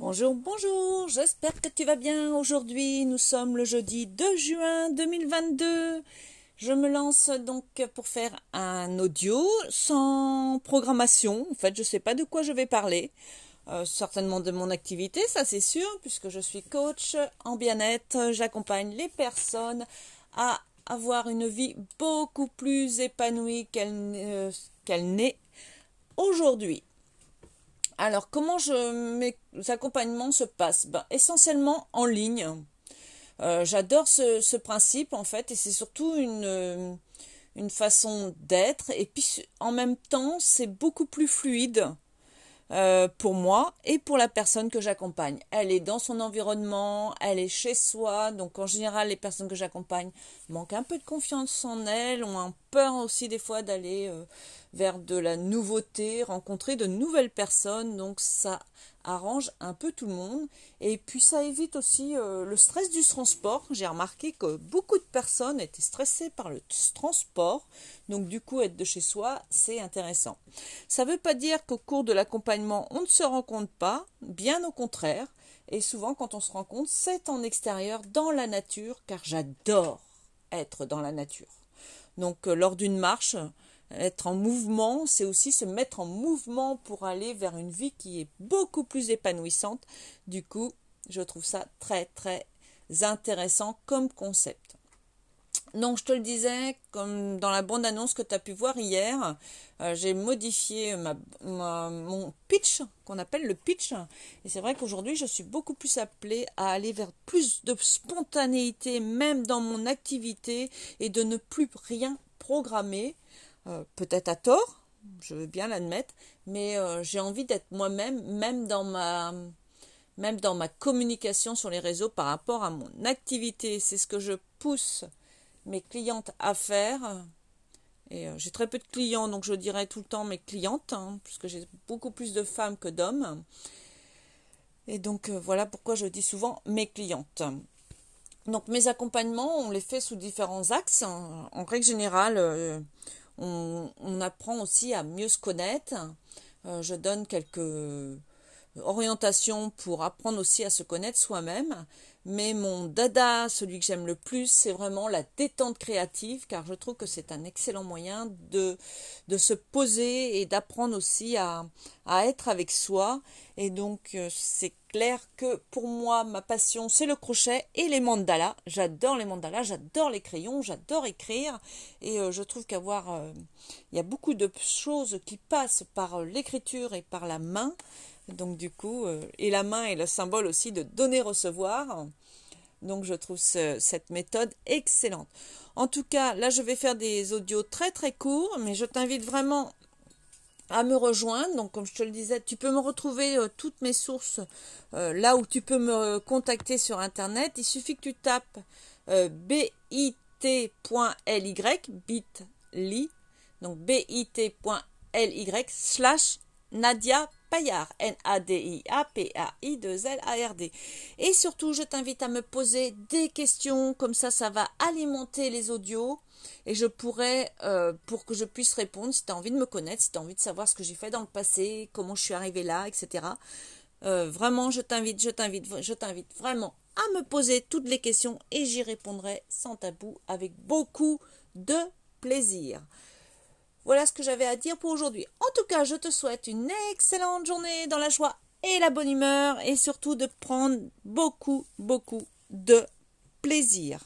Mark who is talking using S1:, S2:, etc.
S1: Bonjour, bonjour, j'espère que tu vas bien. Aujourd'hui, nous sommes le jeudi 2 juin 2022. Je me lance donc pour faire un audio sans programmation. En fait, je ne sais pas de quoi je vais parler. Euh, certainement de mon activité, ça c'est sûr, puisque je suis coach en bien-être. J'accompagne les personnes à avoir une vie beaucoup plus épanouie qu'elle euh, n'est aujourd'hui. Alors, comment mes accompagnements se passent? Ben, Essentiellement en ligne. Euh, j'adore ce, principe, en fait, et c'est surtout une, euh, façon d'être. Et puis, en même temps, c'est beaucoup plus fluide euh, pour moi et pour la personne que j'accompagne. Elle est dans son environnement, elle est chez soi, donc en général les personnes que j'accompagne manquent un peu de confiance en elles, ont peur aussi des fois d'aller vers de la nouveauté, rencontrer de nouvelles personnes, donc ça arrange un peu tout le monde. Et puis ça évite aussi euh, le stress du transport. J'ai remarqué que beaucoup de personnes étaient stressées par le transport. Donc du coup, être de chez soi, c'est intéressant. Ça ne veut pas dire qu'au cours de l'accompagnement, on ne se rencontre pas. Bien au contraire. Et souvent, quand on se rencontre, c'est en extérieur, dans la nature, car j'adore être dans la nature. Donc euh, lors d'une marche, être en mouvement, c'est aussi se mettre en mouvement pour aller vers une vie qui est beaucoup plus épanouissante. Du coup, je trouve ça très très intéressant comme concept. Donc je te le disais, comme dans la bande-annonce que tu as pu voir hier, euh, j'ai modifié mon pitch, qu'on appelle le pitch. Et c'est vrai qu'aujourd'hui, je suis beaucoup plus appelée à aller vers plus de spontanéité, même dans mon activité, et de ne plus rien programmer. Euh, peut-être à tort, je veux bien l'admettre, mais euh, j'ai envie d'être moi-même, même dans ma même dans ma communication sur les réseaux par rapport à mon activité. C'est ce que je pousse mes clientes à faire. Et euh, j'ai très peu de clients, donc je dirais tout le temps mes clientes, hein, puisque j'ai beaucoup plus de femmes que d'hommes. Et donc voilà pourquoi je dis souvent mes clientes. Donc mes accompagnements, on les fait sous différents axes. En règle générale, on, apprend aussi à mieux se connaître. Euh, je donne quelques orientations pour apprendre aussi à se connaître soi-même. Mais mon dada, celui que j'aime le plus, c'est vraiment la détente créative, car je trouve que c'est un excellent moyen de, de se poser et d'apprendre aussi à, à, être avec soi. Et donc, euh, c'est clair que pour moi, ma passion, c'est le crochet et les mandalas. J'adore les mandalas, j'adore les crayons, j'adore écrire. Et euh, je trouve qu'avoir... Euh, il y a beaucoup de choses qui passent par l'écriture et par la main. Donc du coup, et la main est le symbole aussi de donner-recevoir. Donc je trouve cette méthode excellente. En tout cas, là je vais faire des audios très très courts, mais je t'invite vraiment à me rejoindre. Donc comme je te le disais, tu peux me retrouver euh, toutes mes sources euh, là où tu peux me contacter sur internet. Il suffit que tu tapes euh, bit.ly, bit.ly, donc bit.ly slash Nadia Payard, N-A-D-I-A-P-A-I-2-L-A-R-D. Et surtout, je t'invite à me poser des questions, comme ça, ça va alimenter les audios et je pourrais, euh, pour que je puisse répondre, si tu as envie de me connaître, si tu as envie de savoir ce que j'ai fait dans le passé, comment je suis arrivée là, etc. Euh, vraiment, je t'invite, je t'invite, je t'invite vraiment à me poser toutes les questions et j'y répondrai sans tabou, avec beaucoup de plaisir. Voilà ce que j'avais à dire pour aujourd'hui. En tout cas, je te souhaite une excellente journée dans la joie et la bonne humeur et surtout de prendre beaucoup, beaucoup de plaisir.